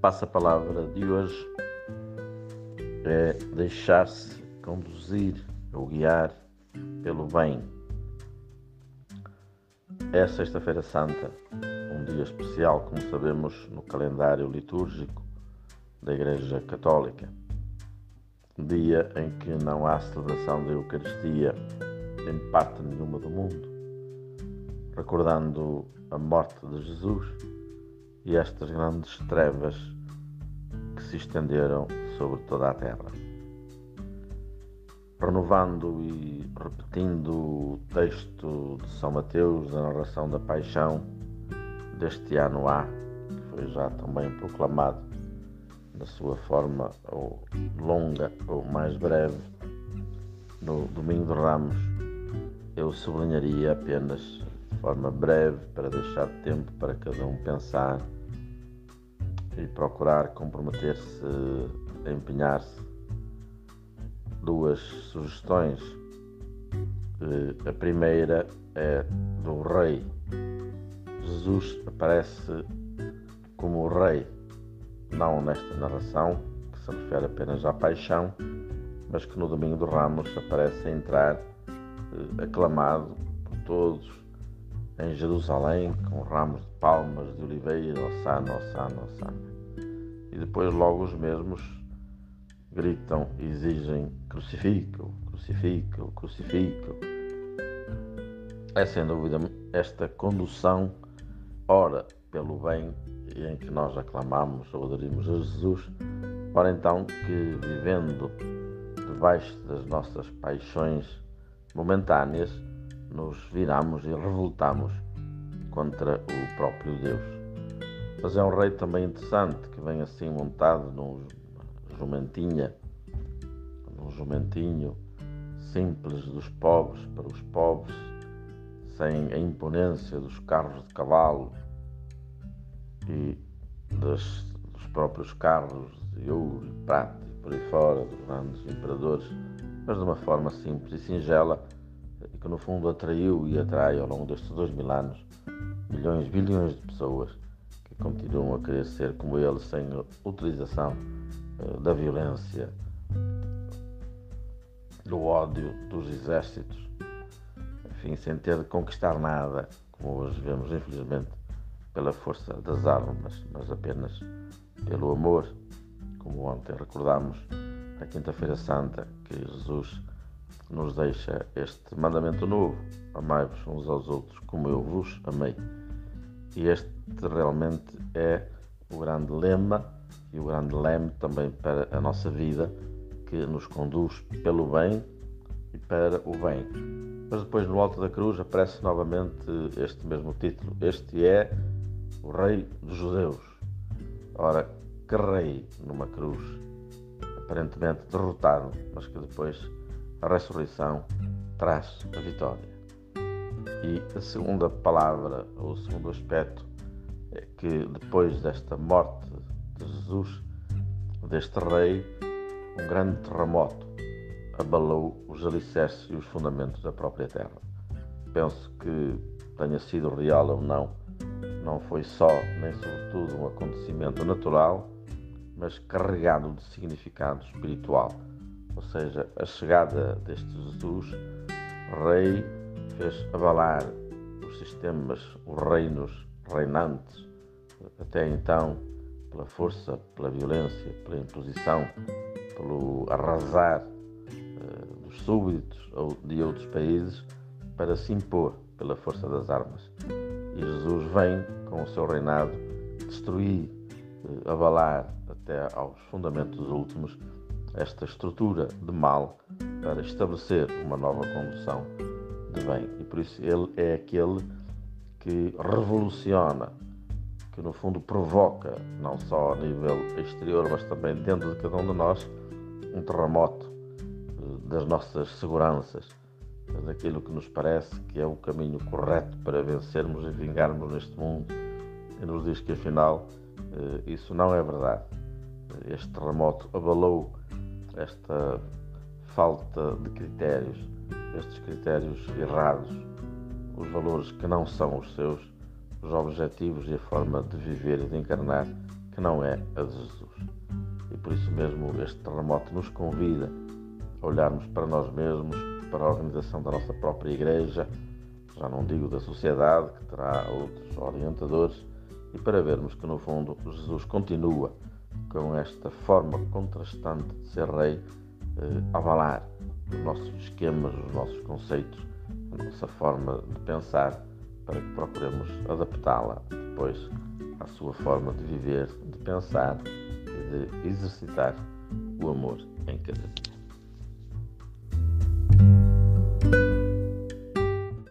passa-palavra de hoje é deixar-se conduzir ou guiar pelo bem. É Sexta-feira Santa, um dia especial, como sabemos, no calendário litúrgico da Igreja Católica. Dia em que não há celebração da Eucaristia em parte nenhuma do mundo, recordando a morte de Jesus e estas grandes trevas que se estenderam sobre toda a terra. Renovando e repetindo o texto de São Mateus, da narração da paixão deste ano A, que foi já também proclamado na sua forma ou longa ou mais breve no Domingo de Ramos, eu sublinharia apenas forma breve para deixar tempo para cada um pensar e procurar comprometer-se, empenhar-se. Duas sugestões. Eh, a primeira é do rei. Jesus aparece como o rei, não nesta narração, que se refere apenas à paixão, mas que no domingo do Ramos aparece a entrar eh, aclamado por todos em Jerusalém, com ramos de palmas de oliveira, Osana, Osana, Osana. E depois logo os mesmos gritam exigem crucifica-o, crucifica-o, crucifica-o. É sem dúvida esta condução, ora pelo bem em que nós aclamamos ou aderimos a Jesus, ora então que vivendo debaixo das nossas paixões momentâneas, nos viramos e revoltamos contra o próprio Deus. Mas é um rei também interessante que vem assim montado num jumentinha, num jumentinho simples dos pobres para os pobres, sem a imponência dos carros de cavalo e dos próprios carros de ouro e prata e por aí fora, dos grandes imperadores, mas de uma forma simples e singela e que no fundo atraiu e atrai ao longo destes dois mil anos milhões, bilhões de pessoas que continuam a querer ser como ele sem utilização uh, da violência, do ódio dos exércitos, enfim, sem ter de conquistar nada, como hoje vemos infelizmente pela força das armas, mas apenas pelo amor, como ontem recordámos na Quinta-feira Santa que Jesus nos deixa este mandamento novo: amai-vos uns aos outros como eu vos amei. E este realmente é o grande lema e o grande leme também para a nossa vida, que nos conduz pelo bem e para o bem. Mas depois no alto da cruz aparece novamente este mesmo título: Este é o Rei dos Judeus. Ora, que rei numa cruz, aparentemente derrotado, mas que depois a ressurreição traz a vitória. E a segunda palavra, ou o segundo aspecto, é que depois desta morte de Jesus, deste rei, um grande terremoto abalou os alicerces e os fundamentos da própria terra. Penso que tenha sido real ou não, não foi só nem sobretudo um acontecimento natural, mas carregado de significado espiritual ou seja, a chegada deste Jesus, rei, fez abalar os sistemas, os reinos reinantes, até então pela força, pela violência, pela imposição, pelo arrasar uh, dos súbditos ou de outros países, para se impor pela força das armas. E Jesus vem com o seu reinado destruir, uh, abalar até aos fundamentos últimos esta estrutura de mal para estabelecer uma nova condução de bem. E por isso ele é aquele que revoluciona, que no fundo provoca, não só a nível exterior, mas também dentro de cada um de nós, um terremoto eh, das nossas seguranças, daquilo que nos parece que é o caminho correto para vencermos e vingarmos neste mundo. E nos diz que afinal eh, isso não é verdade. Este terremoto abalou esta falta de critérios, estes critérios errados, os valores que não são os seus, os objetivos e a forma de viver e de encarnar que não é a de Jesus. E por isso mesmo este terremoto nos convida a olharmos para nós mesmos, para a organização da nossa própria igreja, já não digo da sociedade, que terá outros orientadores, e para vermos que no fundo Jesus continua com esta forma contrastante de ser rei, eh, avalar os nossos esquemas, os nossos conceitos, a nossa forma de pensar, para que procuremos adaptá-la depois à sua forma de viver, de pensar e de exercitar o amor em cada dia.